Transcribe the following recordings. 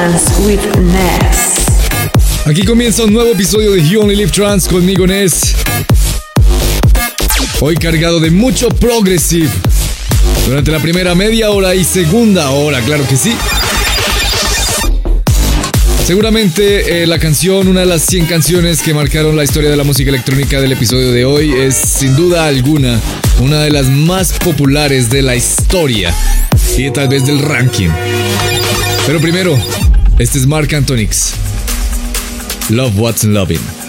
With Ness. Aquí comienza un nuevo episodio de You Only Live Trans conmigo Ness. Hoy cargado de mucho progressive. Durante la primera media hora y segunda hora, claro que sí. Seguramente eh, la canción, una de las 100 canciones que marcaron la historia de la música electrónica del episodio de hoy, es sin duda alguna una de las más populares de la historia y tal vez del ranking. Pero primero, este es Mark Antonix. Love What's Loving.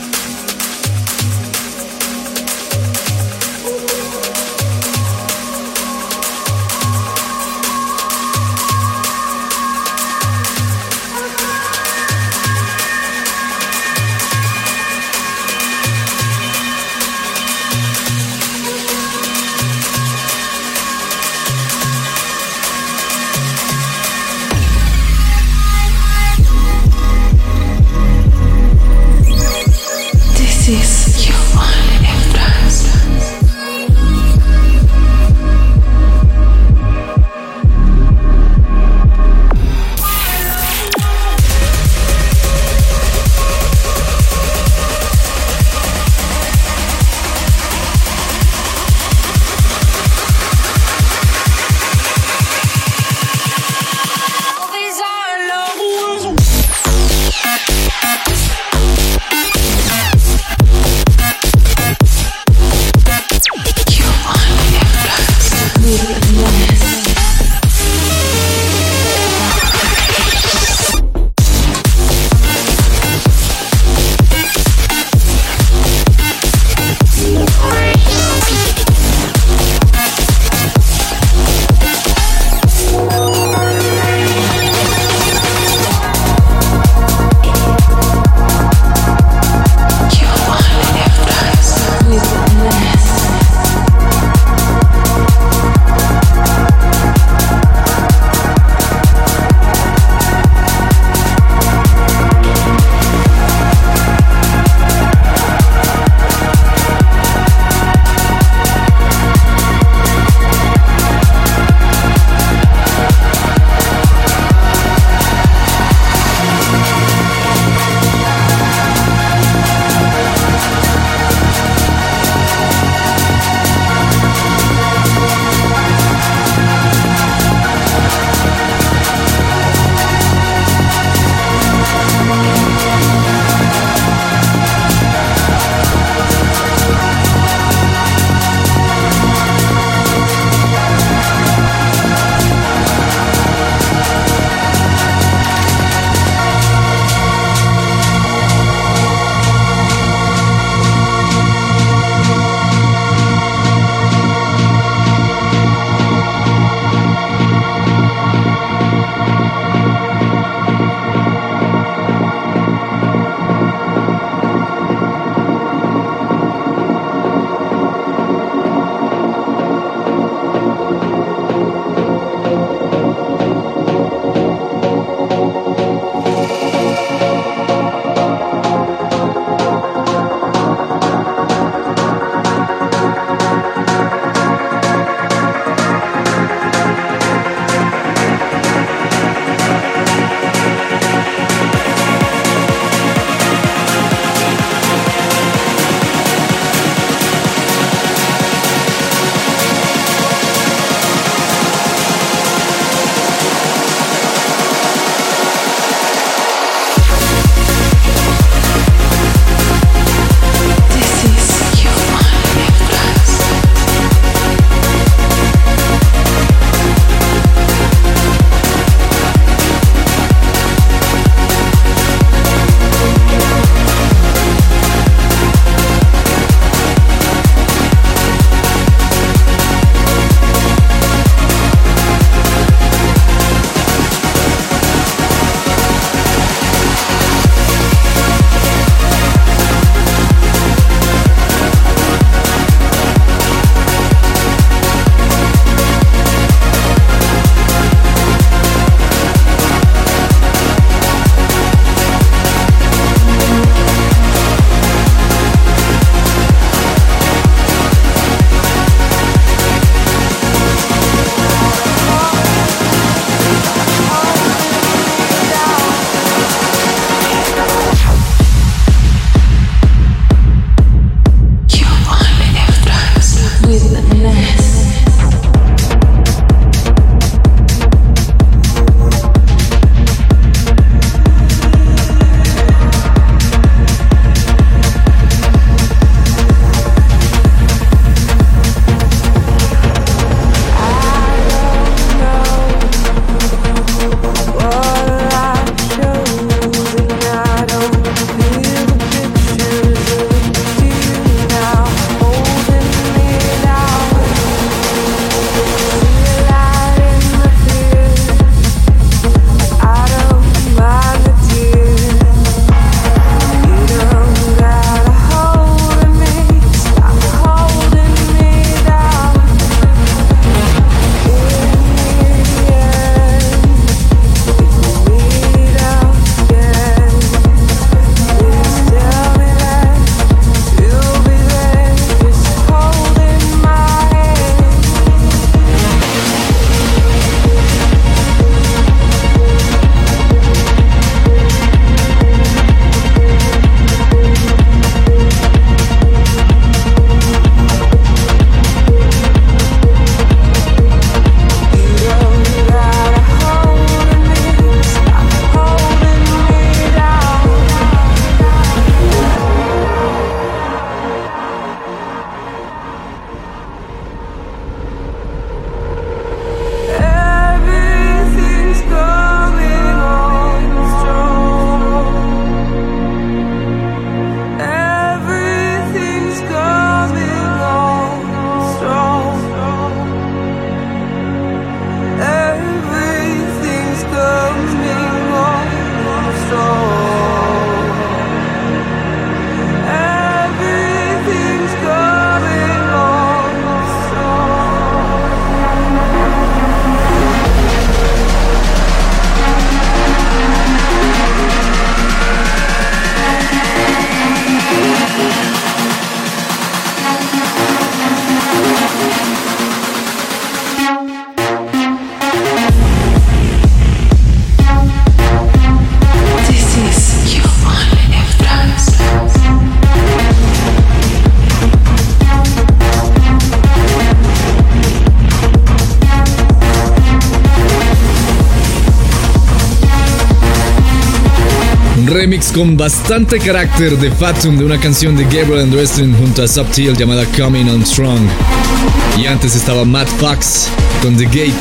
Con bastante carácter de Fatum de una canción de Gabriel Andressen junto a Subtil llamada Coming on Strong. Y antes estaba Matt Fox con The Gate.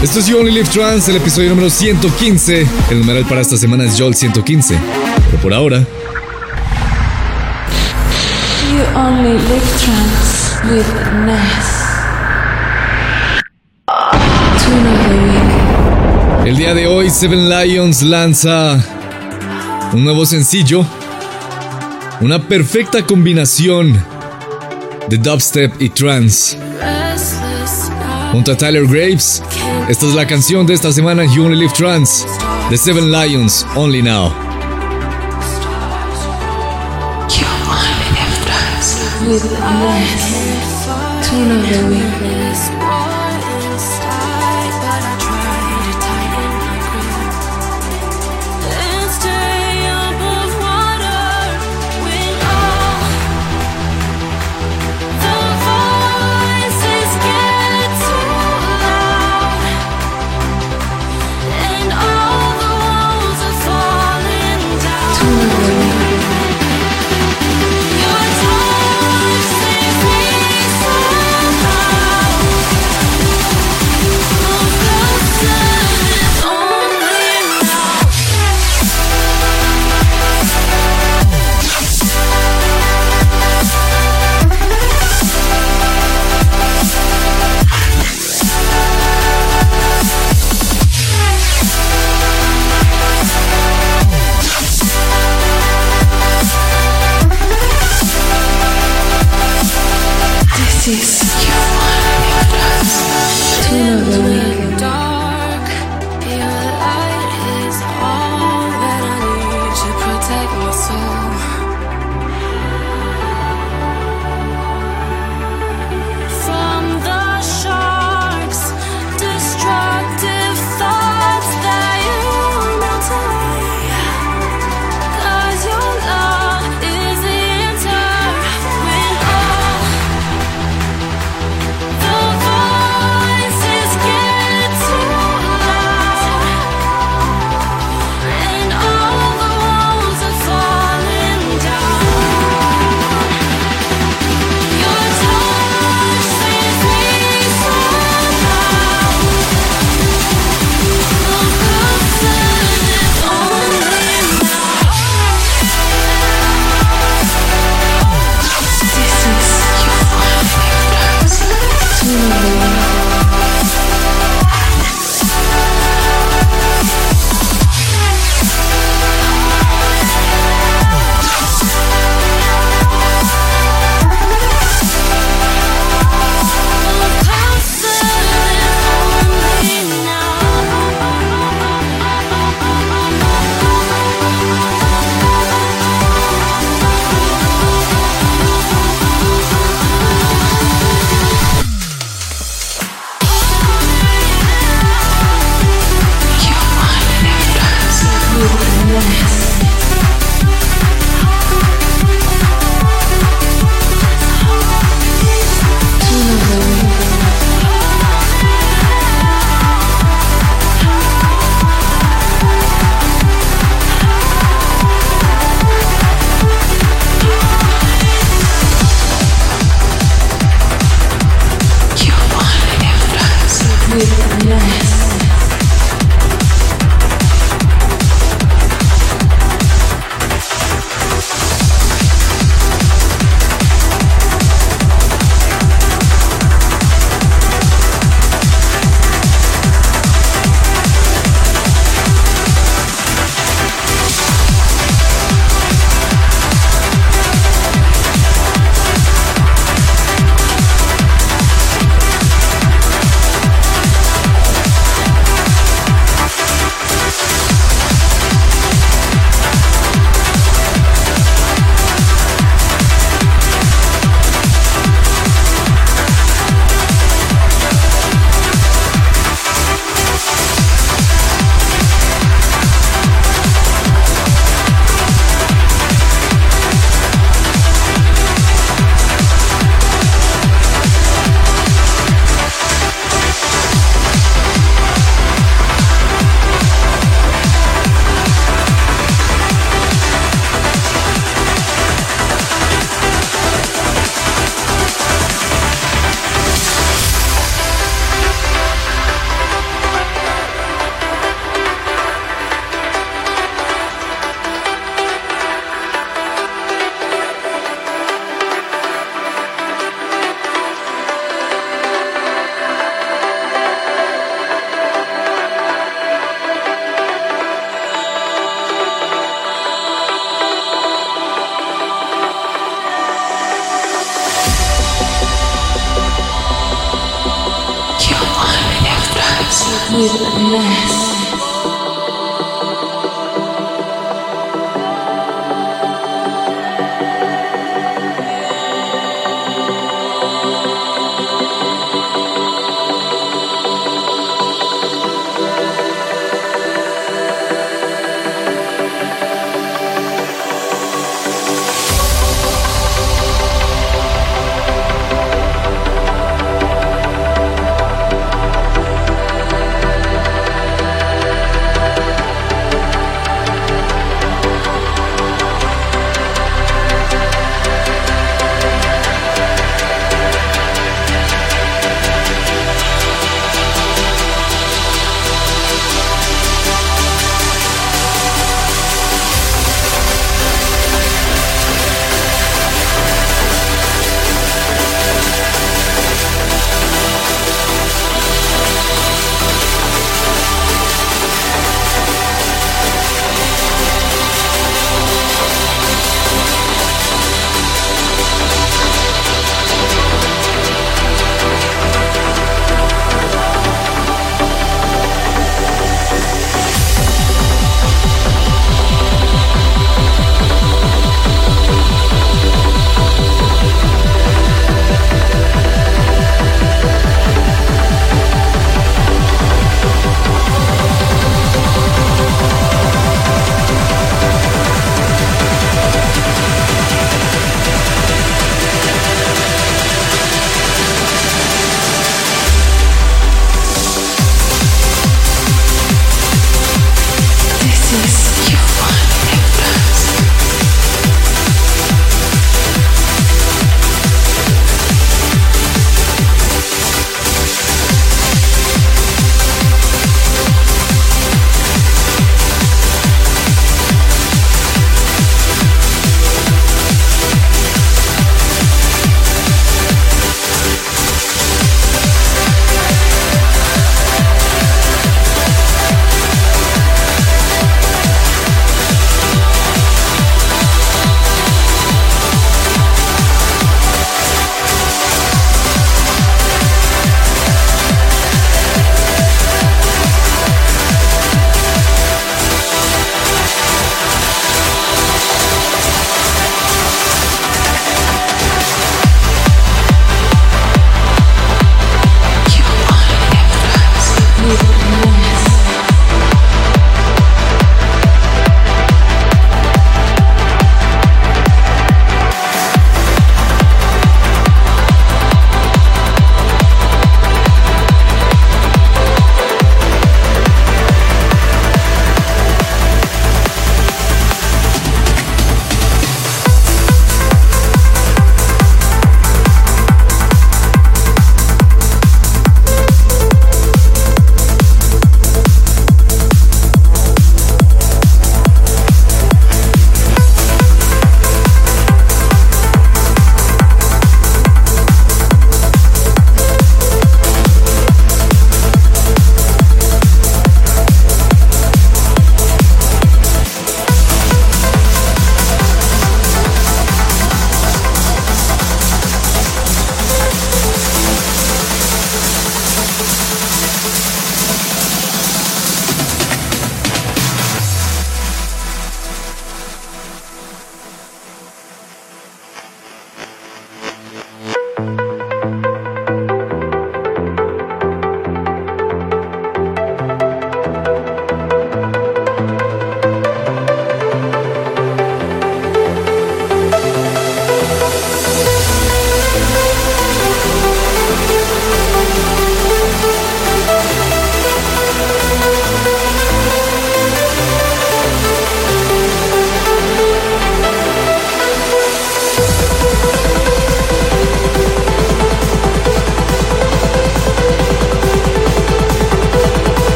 Esto es You Only Live Trans, el episodio número 115. El numeral para esta semana es Joel 115. Pero por ahora. You Only Live Trans with Ness. Seven Lions lanza un nuevo sencillo. Una perfecta combinación de dubstep y trance. Junto a Tyler Graves, esta es la canción de esta semana, You Only Live Trance, de Seven Lions, Only Now. You only live trans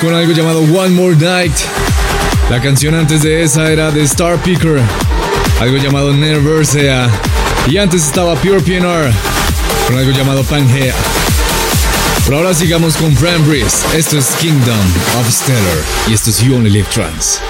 con algo llamado One More Night. La canción antes de esa era de Star Picker, algo llamado Never Sea. Y antes estaba Pure PNR con algo llamado Pangea. Pero ahora sigamos con Fran Breeze. Esto es Kingdom of Stellar y esto es You Only Live Trans.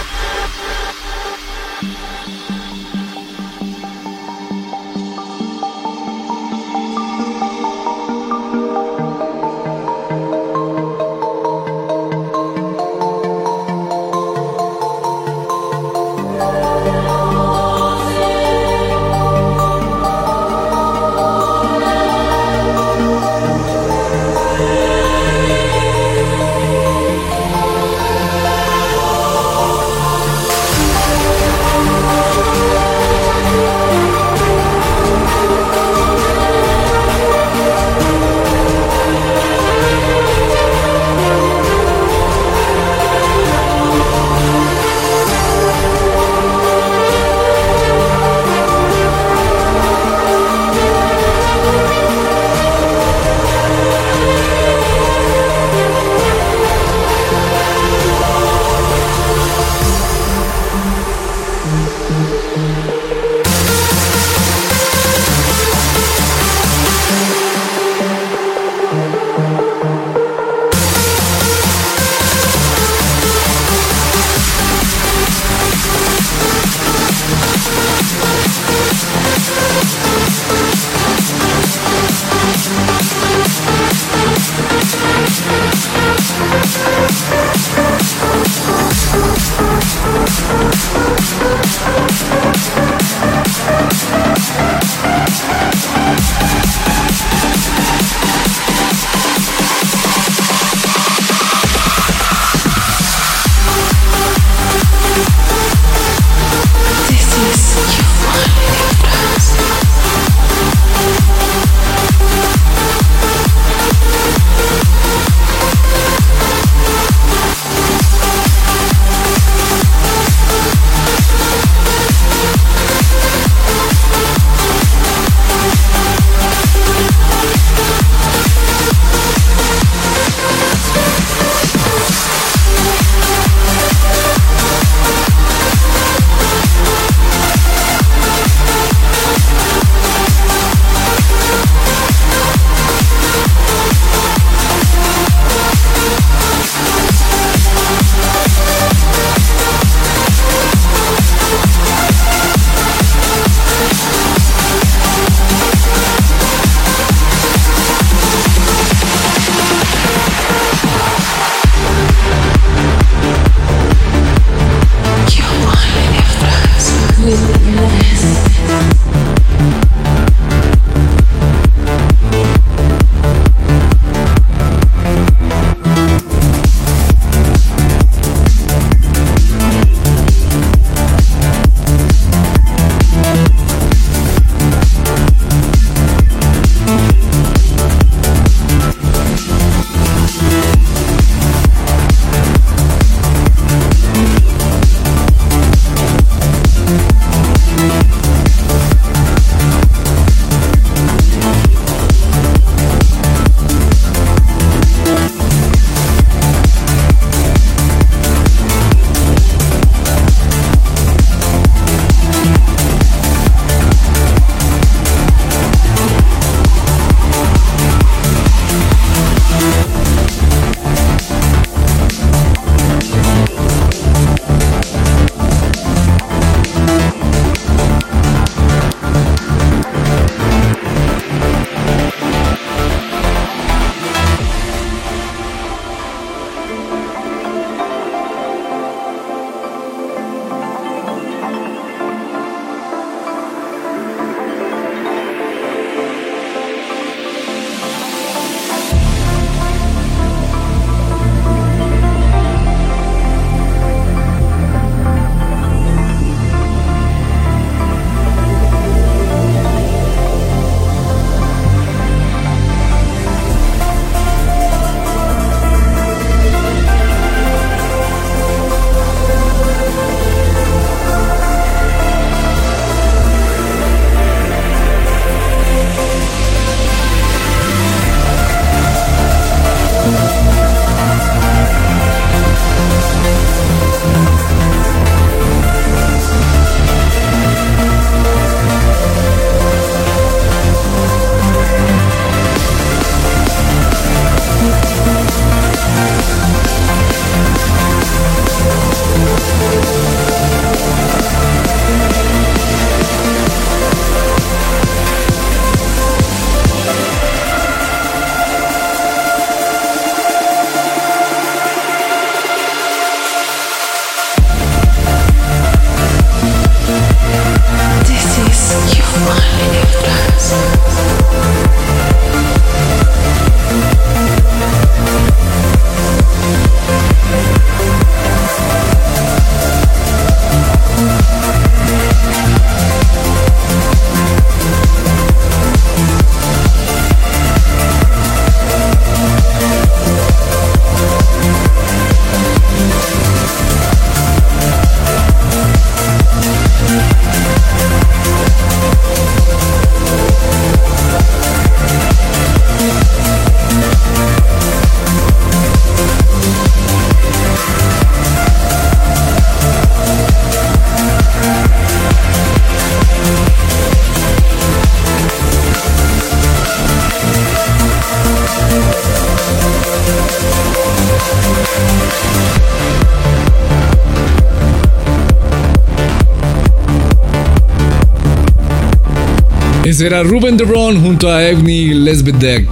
Ese era Ruben DeRon junto a Evney Lesbedek.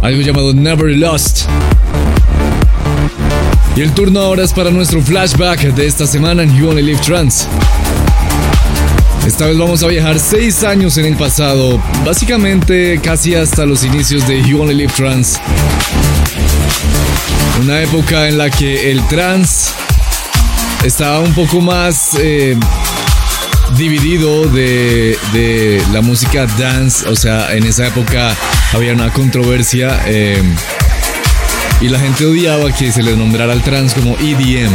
Algo llamado Never Lost. Y el turno ahora es para nuestro flashback de esta semana en You Only Live Trans. Esta vez vamos a viajar 6 años en el pasado, básicamente casi hasta los inicios de You Only Live Trans. Una época en la que el trans estaba un poco más eh, dividido de, de, la música dance, o sea, en esa época había una controversia. Eh, y la gente odiaba que se le nombrara al trans como EDM.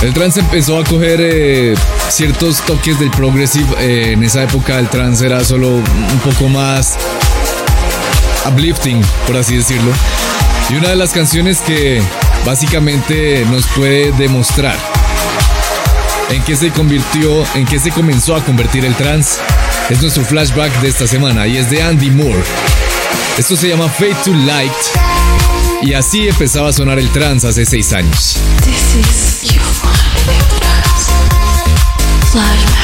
El trans empezó a coger eh, ciertos toques del progressive. Eh, en esa época el trans era solo un poco más uplifting, por así decirlo. Y una de las canciones que básicamente nos puede demostrar en qué se convirtió, en qué se comenzó a convertir el trans, es nuestro flashback de esta semana y es de Andy Moore. Esto se llama Fate to Light. Y así empezaba a sonar el trance hace seis años. This is Flashback.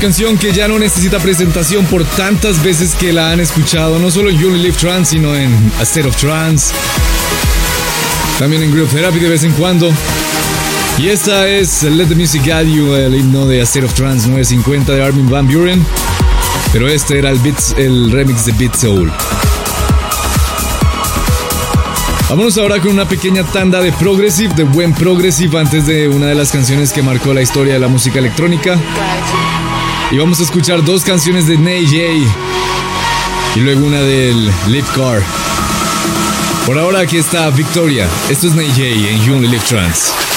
Canción que ya no necesita presentación por tantas veces que la han escuchado, no solo en You Live Trance, sino en A State of Trance, también en Group Therapy de vez en cuando. Y esta es Let the Music Guide You, el himno de A State of Trance 950 de Armin Van Buren. Pero este era el, beats, el remix de Beat Soul. Vámonos ahora con una pequeña tanda de progressive, de buen progressive, antes de una de las canciones que marcó la historia de la música electrónica. Y vamos a escuchar dos canciones de Ney J y luego una del Live Car. Por ahora aquí está Victoria. Esto es Ney J en You Only Live Trance.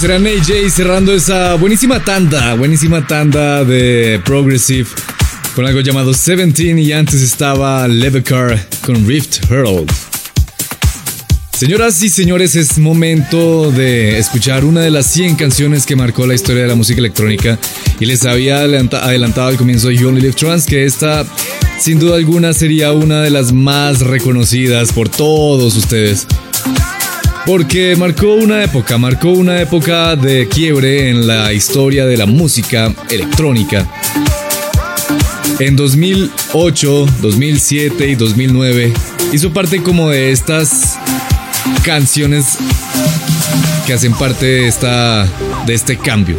Ese era AJ cerrando esa buenísima tanda, buenísima tanda de Progressive con algo llamado 17 y antes estaba Levecar con Rift Herald. Señoras y señores, es momento de escuchar una de las 100 canciones que marcó la historia de la música electrónica y les había adelantado al comienzo de You Only Live Trans que esta sin duda alguna sería una de las más reconocidas por todos ustedes. Porque marcó una época, marcó una época de quiebre en la historia de la música electrónica. En 2008, 2007 y 2009 hizo parte como de estas canciones que hacen parte de, esta, de este cambio.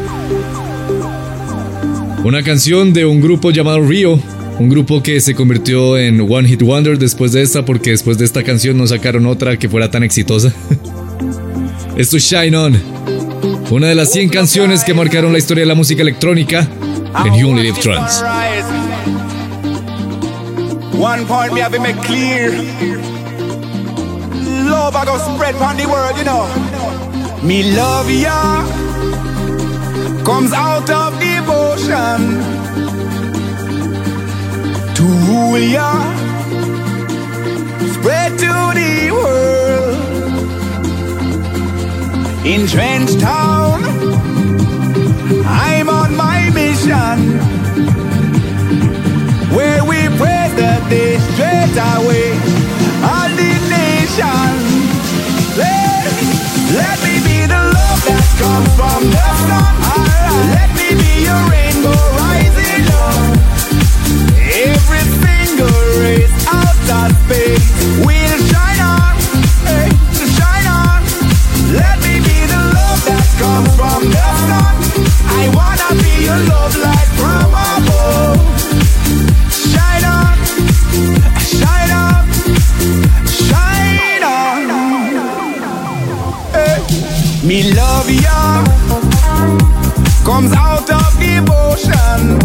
Una canción de un grupo llamado Rio, un grupo que se convirtió en One Hit Wonder después de esta, porque después de esta canción no sacaron otra que fuera tan exitosa. Esto es Shine On, una de las 100 canciones que marcaron la historia de la música electrónica en You Only Live Trans. One point me have make clear. Love I go spread on the world, you know. Me love ya comes out of devotion to rule ya, spread to the world. In Trench Town, I'm on my mission, where we pray that they straight away all the nation. Let, let me be the love that comes from the sun. Let me be your rainbow rising up. Every single race out of space will Me love ya. Comes out of devotion.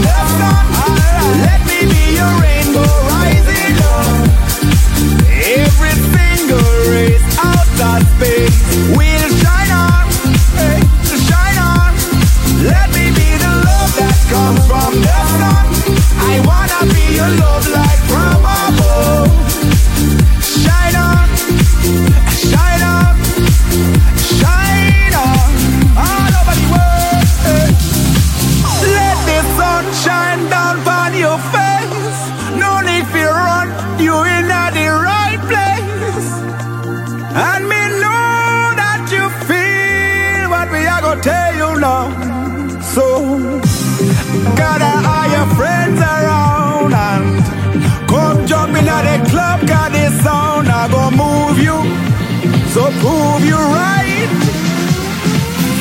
Comes from the sun.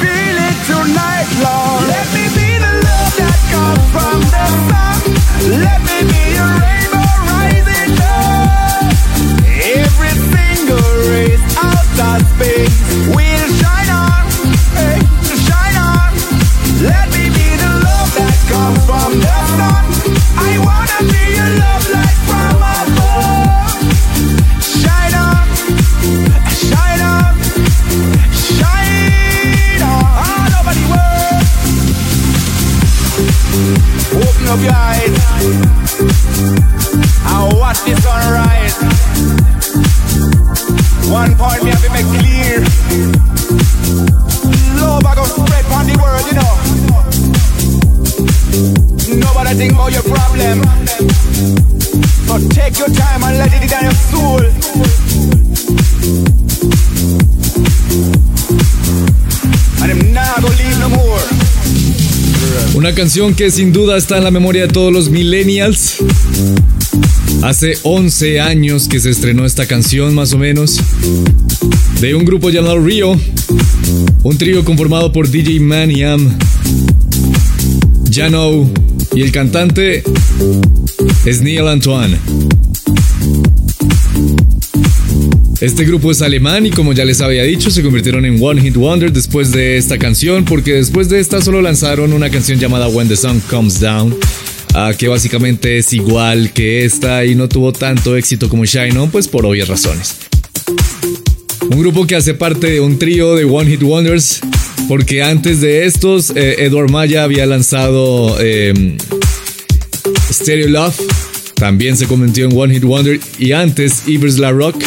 Feel it tonight, Lord. Let me be the love that comes from the sun. Let watch the sunrise. One point me have to make clear. Love I go spread on the world, you know. Nobody think about your problem. So take your time and let it down your soul. And I'm not gonna leave no more. Una canción que sin duda está en la memoria de todos los millennials. Hace 11 años que se estrenó esta canción más o menos. De un grupo llamado Rio. Un trío conformado por DJ Man y Am. Jano y el cantante es Neil Antoine. Este grupo es alemán y como ya les había dicho, se convirtieron en One Hit Wonder después de esta canción, porque después de esta solo lanzaron una canción llamada When the Sun Comes Down, uh, que básicamente es igual que esta y no tuvo tanto éxito como Shine On, pues por obvias razones. Un grupo que hace parte de un trío de One Hit Wonders, porque antes de estos, eh, Edward Maya había lanzado eh, Stereo Love, también se convirtió en One Hit Wonder, y antes Ivers La Rock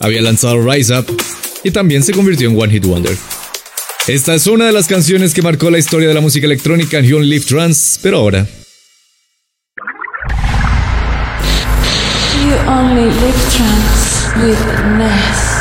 había lanzado Rise Up y también se convirtió en One Hit Wonder. Esta es una de las canciones que marcó la historia de la música electrónica en You Live Trance, pero ahora. Only Live with Ness.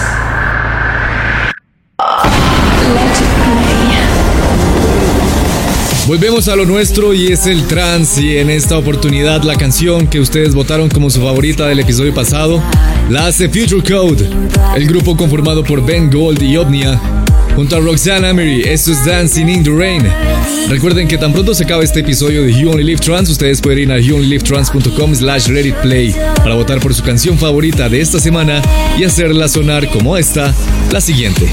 Volvemos a lo nuestro y es el trance y en esta oportunidad la canción que ustedes votaron como su favorita del episodio pasado la hace Future Code, el grupo conformado por Ben Gold y Omnia, junto a Roxanne Emery, esto es Dancing in the Rain. Recuerden que tan pronto se acaba este episodio de You Only Live Trans, ustedes pueden ir a youonlylivetrans.com slash play para votar por su canción favorita de esta semana y hacerla sonar como esta, la siguiente.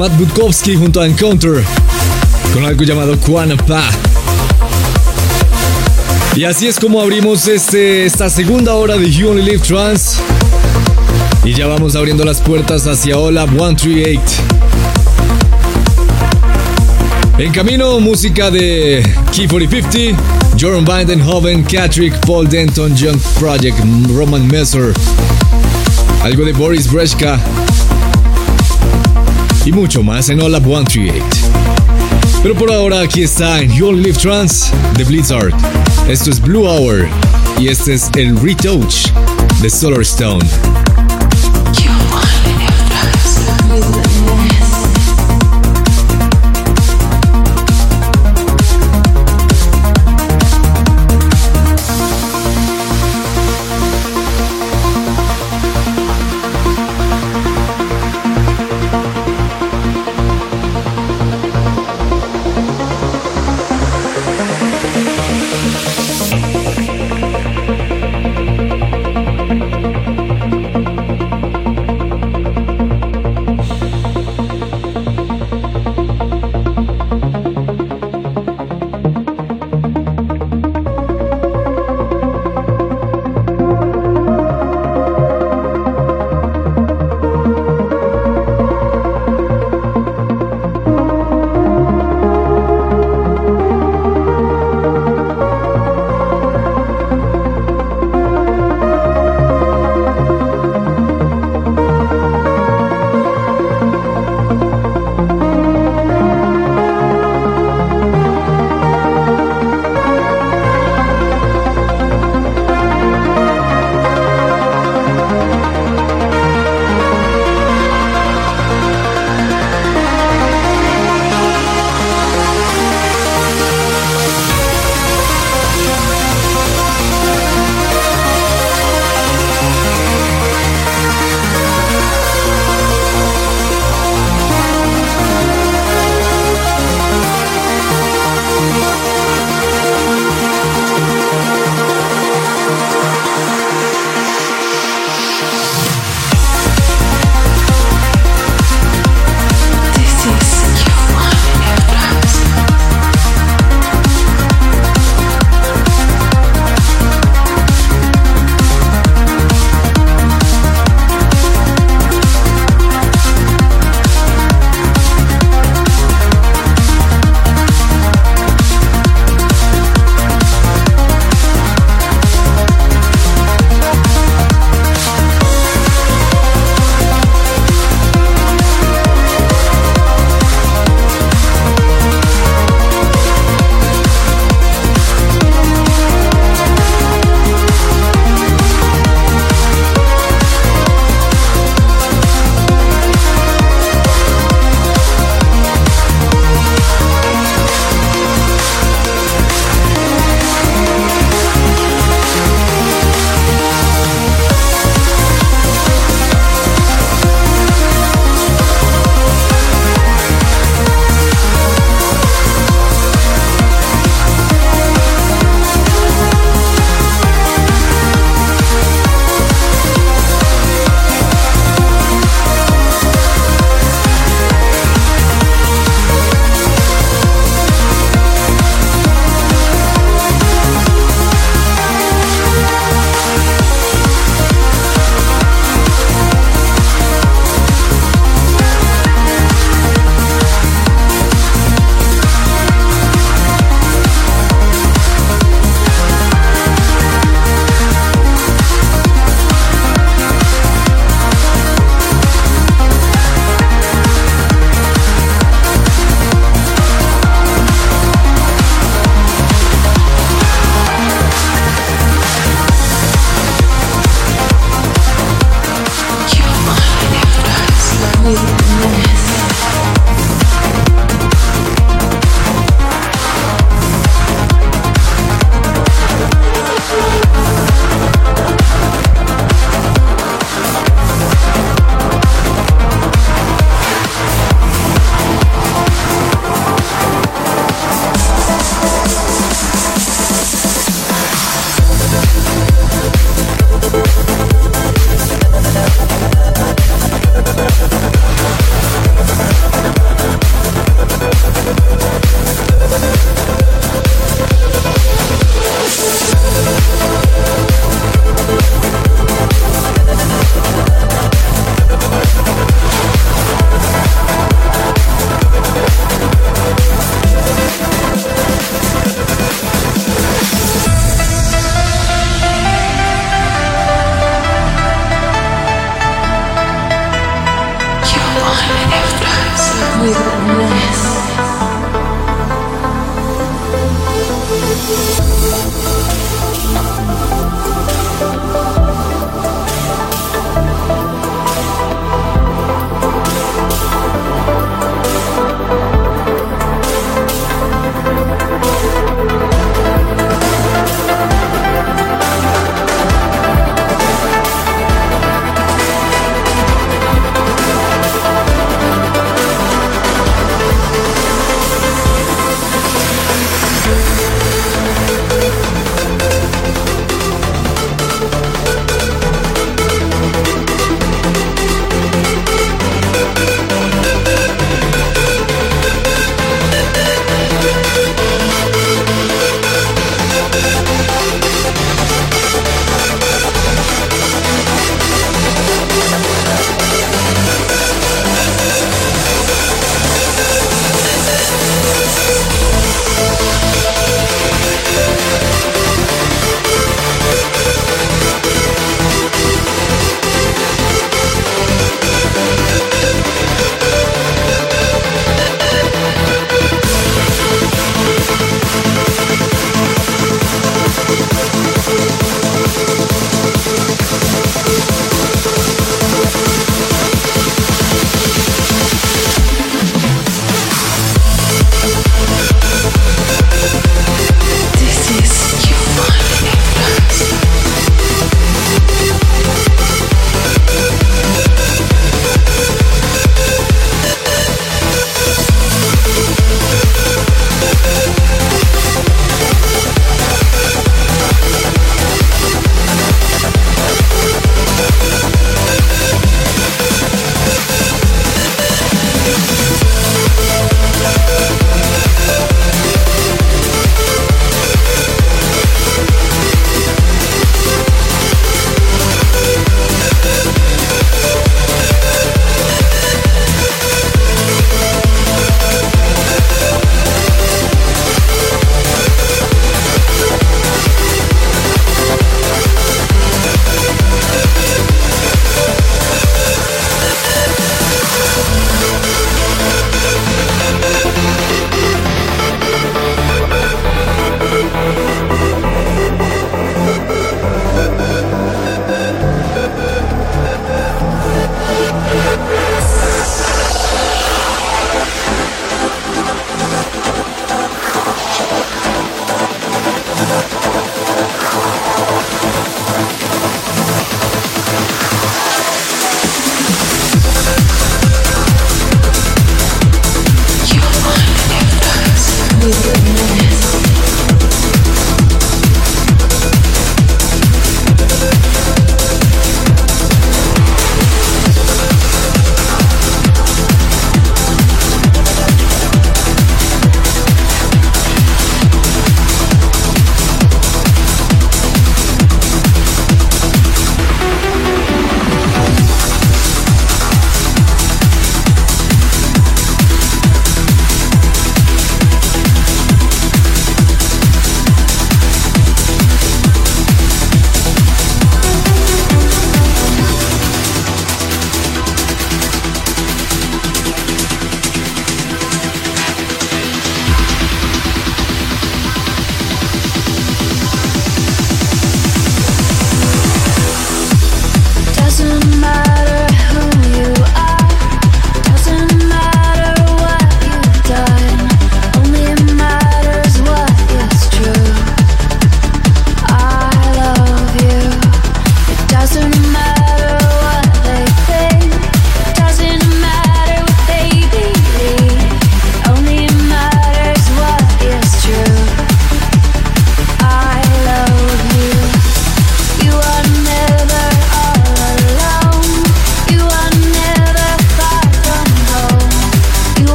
Matt Bukowski junto a Encounter con algo llamado Pa. Y así es como abrimos este, esta segunda hora de You Only Live Trans. Y ya vamos abriendo las puertas hacia Hola 138. En camino, música de Key 4050, Jordan Bindenhoven, Catrick, Paul Denton, Young Project, Roman Messer, algo de Boris Breshka y mucho más en Hola 138. Pero por ahora aquí está en You Only Live Trans de Blizzard. Esto es Blue Hour y este es el Retouch de Solar Stone.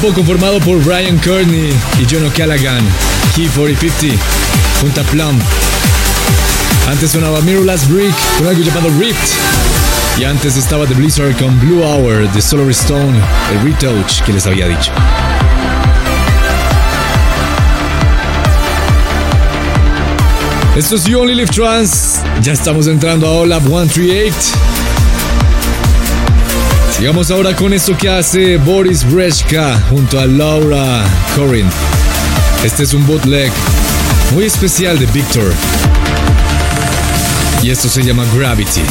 Grupo conformado por Brian Kearney y John O'Callaghan, Key 4050, junto a Plum. Antes sonaba Mirrorless Brick con algo llamado Ripped. Y antes estaba The Blizzard con Blue Hour de Solar Stone, el retouch que les había dicho. Esto es You Only Live Trans. Ya estamos entrando a Olab 138. Sigamos ahora con esto que hace Boris Breshka junto a Laura Corin. Este es un bootleg muy especial de Victor. Y esto se llama Gravity.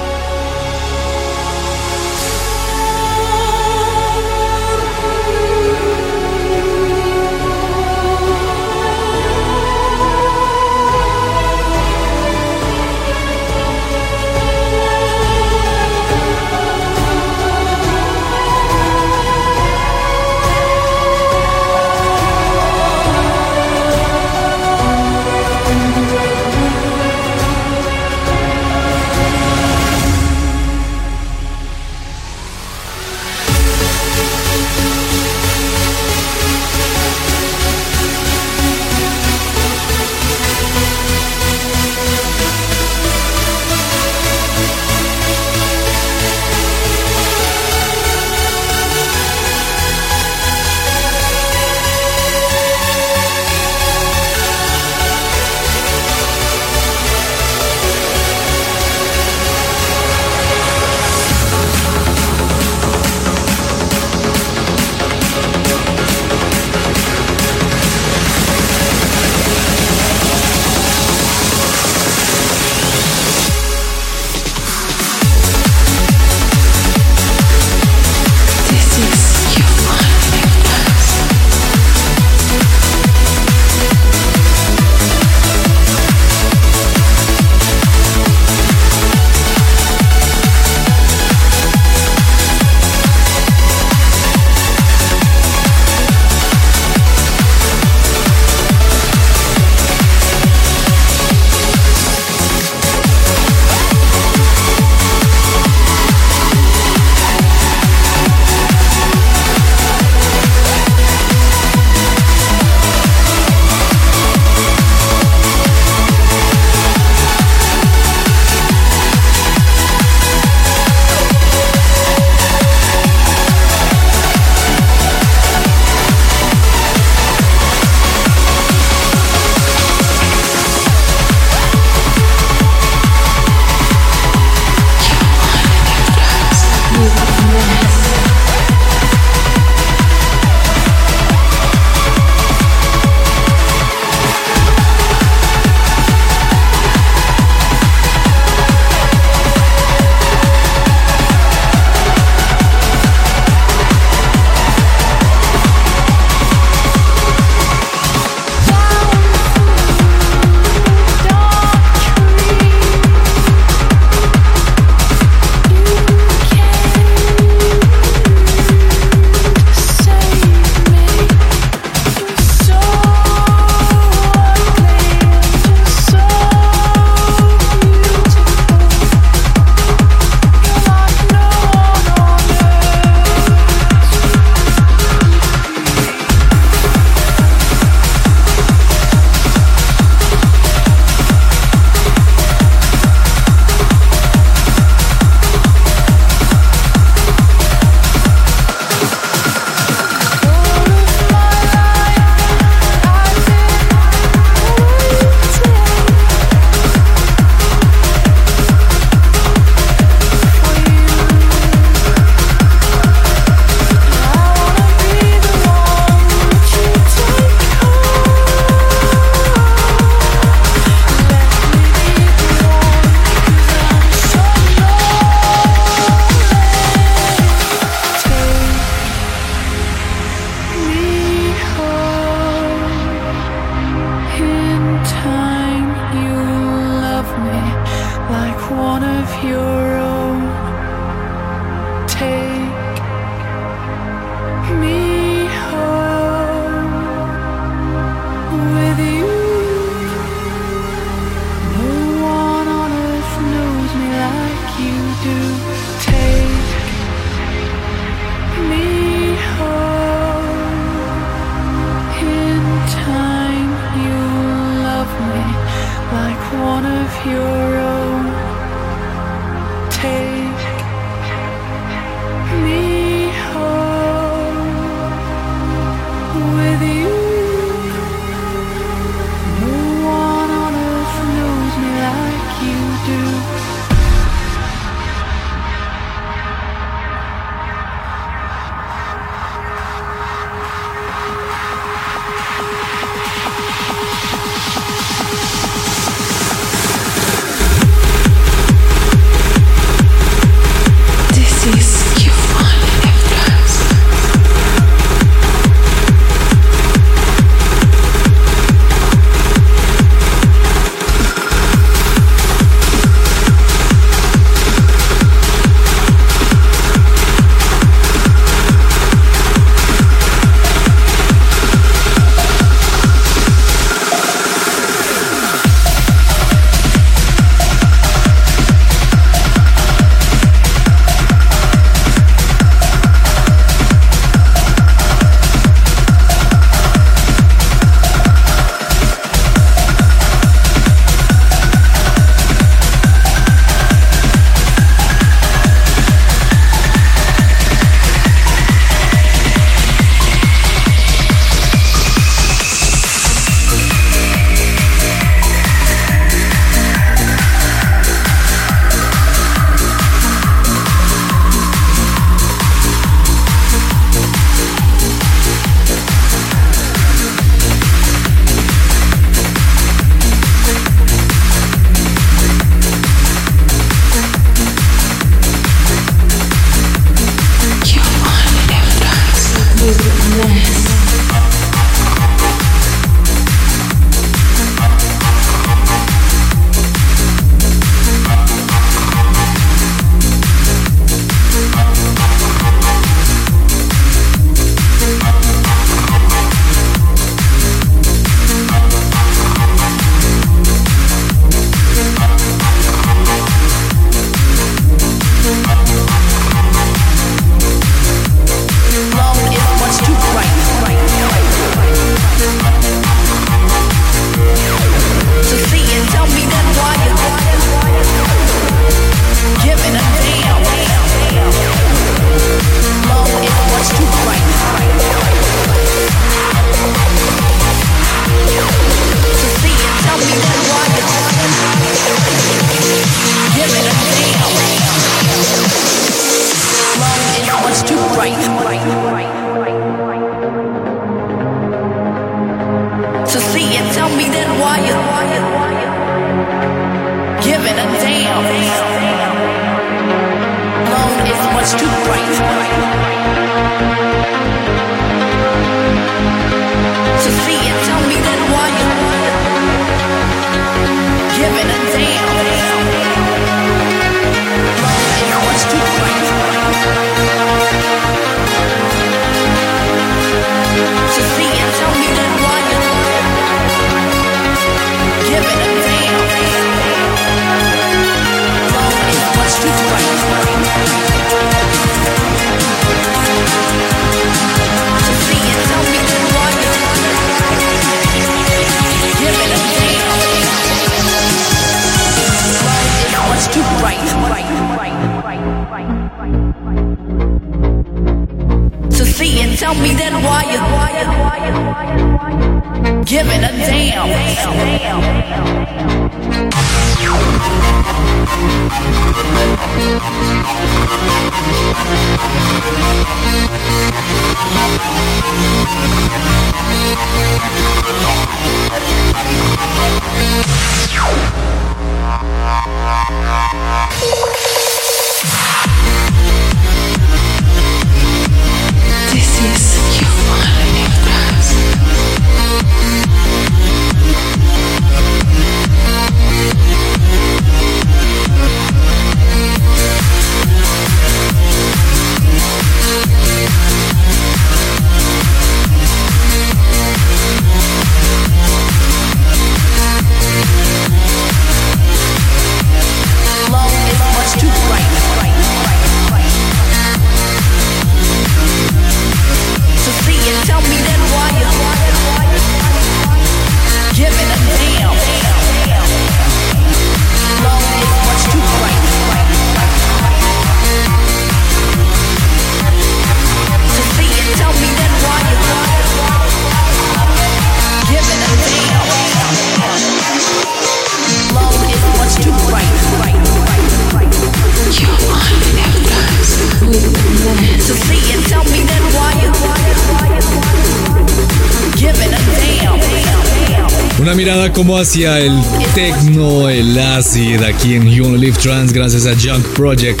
Como hacia el techno, el acid aquí en You Live Trans gracias a Junk Project.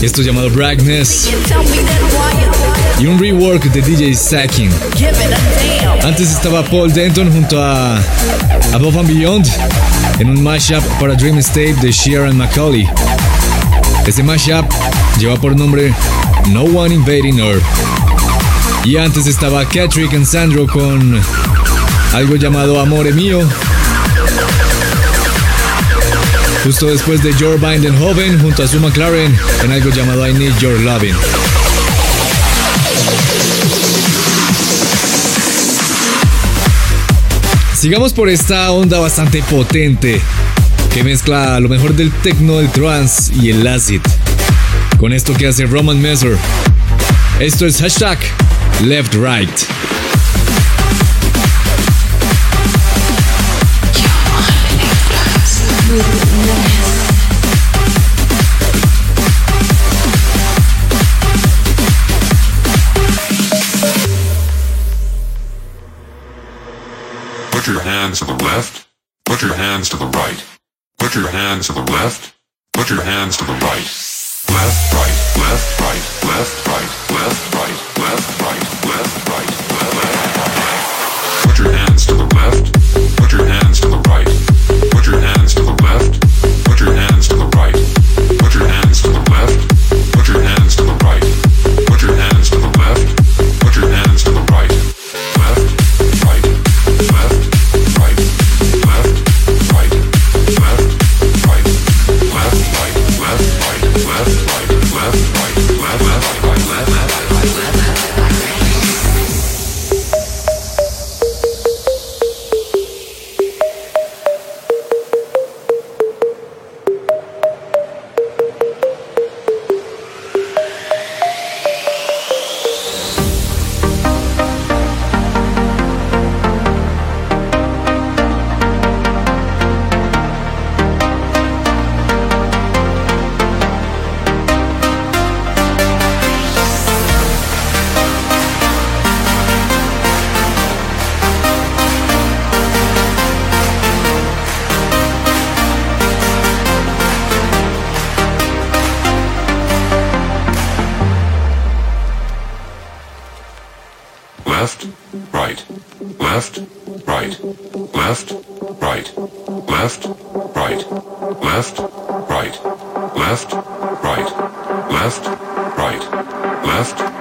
Esto llamado Braggness. Y un rework de DJ Sacking. Antes estaba Paul Denton junto a Above and Beyond en un mashup para Dream State de Sharon McCauley. Este mashup lleva por nombre No One Invading Earth. Y antes estaba Catrick and Sandro con algo llamado Amore Mío. Justo después de Your Joven junto a Sue McLaren en algo llamado I Need Your Loving. Sigamos por esta onda bastante potente que mezcla lo mejor del techno, el trance y el acid. Con esto que hace Roman Messer. Esto es hashtag left right. Hands to the left. Put your hands to the right. Put your hands to the left. Put your hands to the right. Left, right, left, right, left, right, left, right, left, right, right, left, right, left, right, left,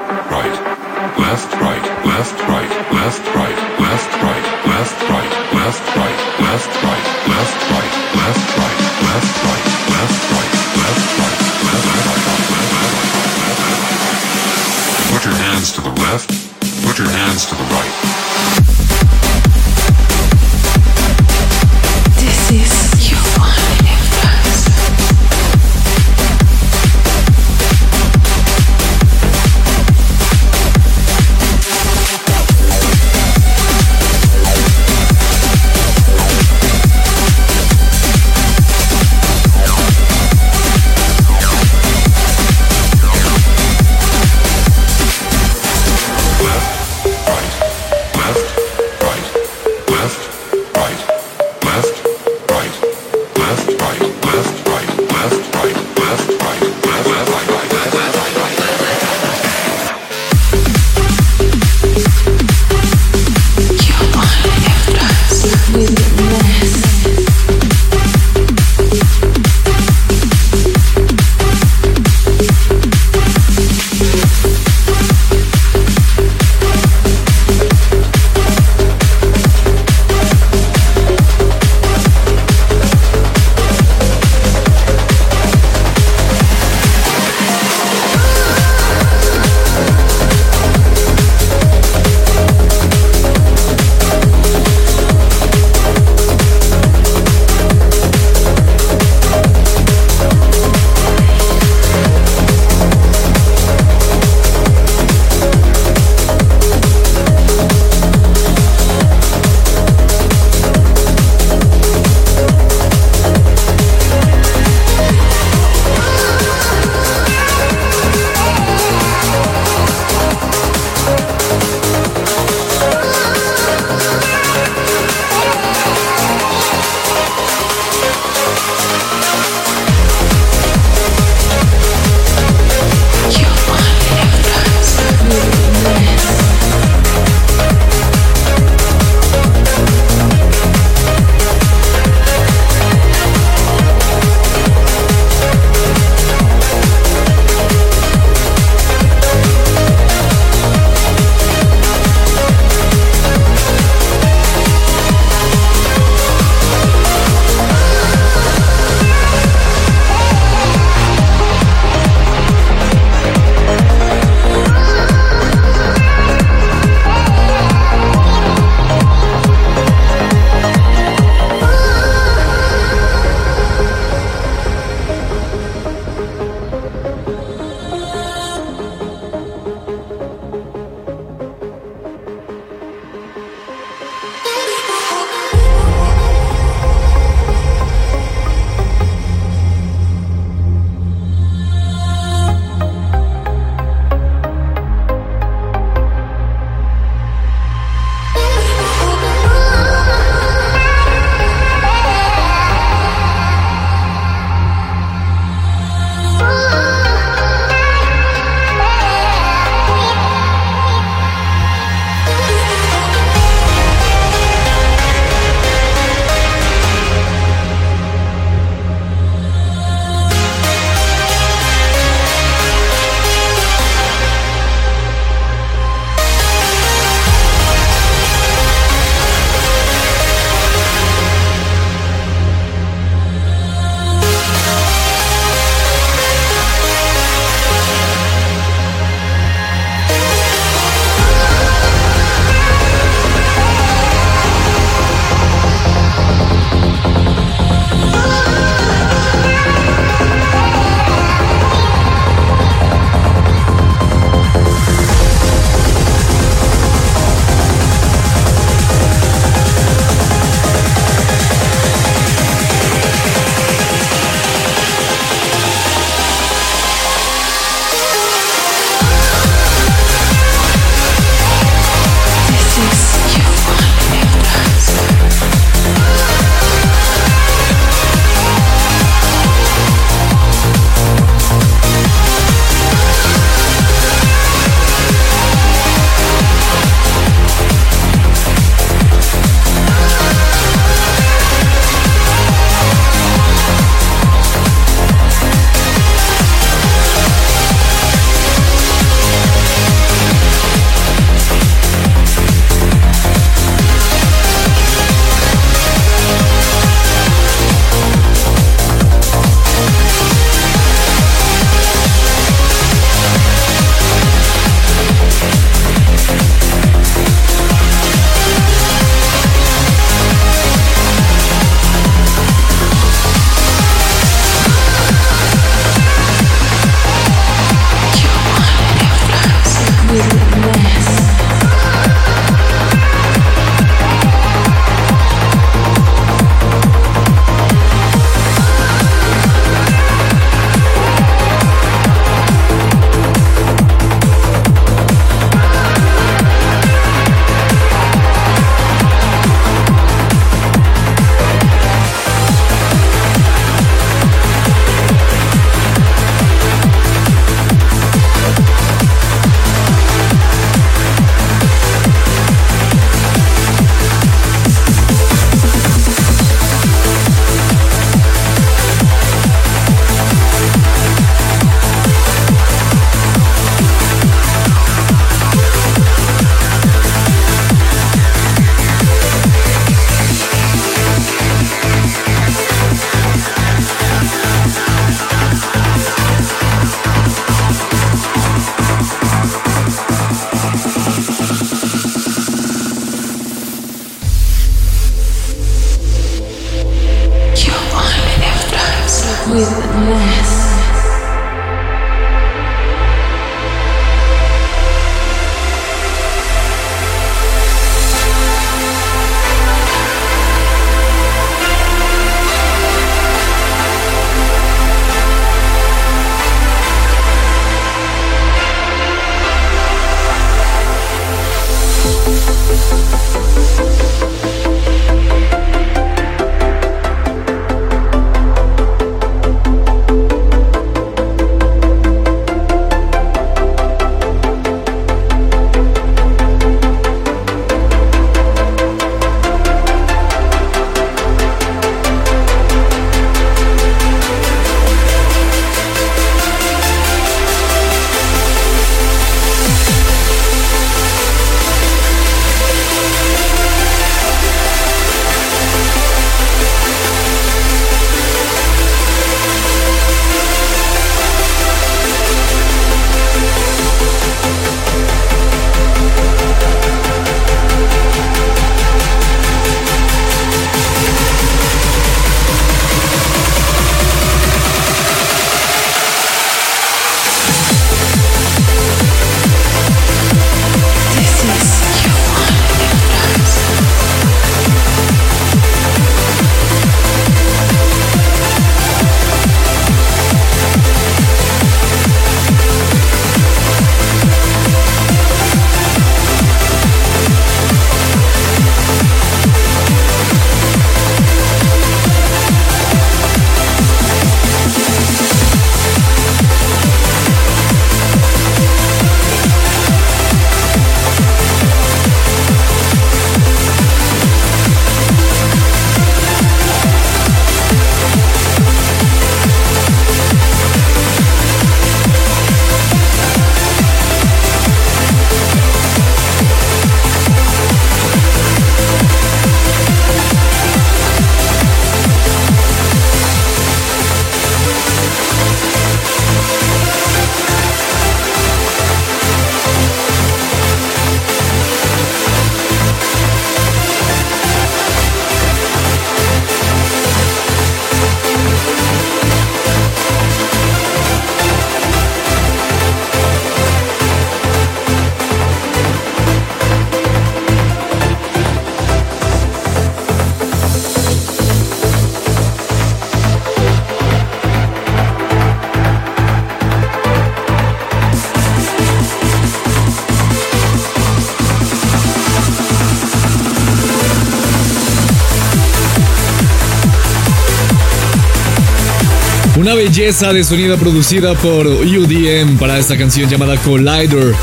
belleza de sonido producida por UDM para esta canción llamada Collider.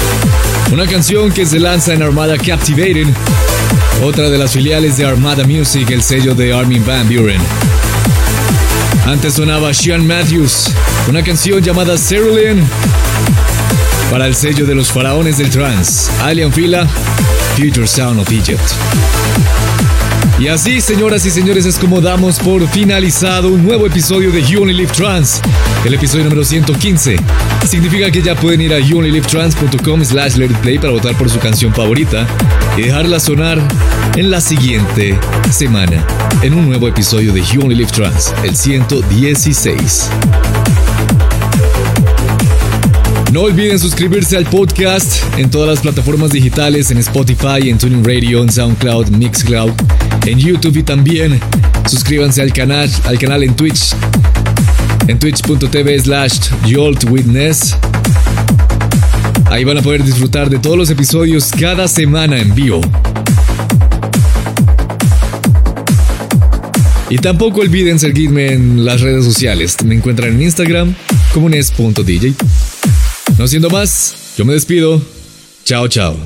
Una canción que se lanza en Armada Captivating, otra de las filiales de Armada Music, el sello de Armin Van Buren. Antes sonaba Sean Matthews, una canción llamada Cerulean para el sello de los faraones del trance, Alien Fila, Future Sound of Egypt. Y así, señoras y señores, es como damos por finalizado un nuevo episodio de You Only Live Trans, el episodio número 115. Significa que ya pueden ir a youonlylivetrans.com slash play para votar por su canción favorita y dejarla sonar en la siguiente semana, en un nuevo episodio de You Only Trans, el 116. No olviden suscribirse al podcast en todas las plataformas digitales, en Spotify, en Tuning Radio, en SoundCloud, Mixcloud, en YouTube y también suscríbanse al canal, al canal en Twitch, en twitch.tv slash Witness. Ahí van a poder disfrutar de todos los episodios cada semana en vivo. Y tampoco olviden seguirme en las redes sociales. Me encuentran en Instagram como Nes.dj. No siendo más, yo me despido. Chao, chao.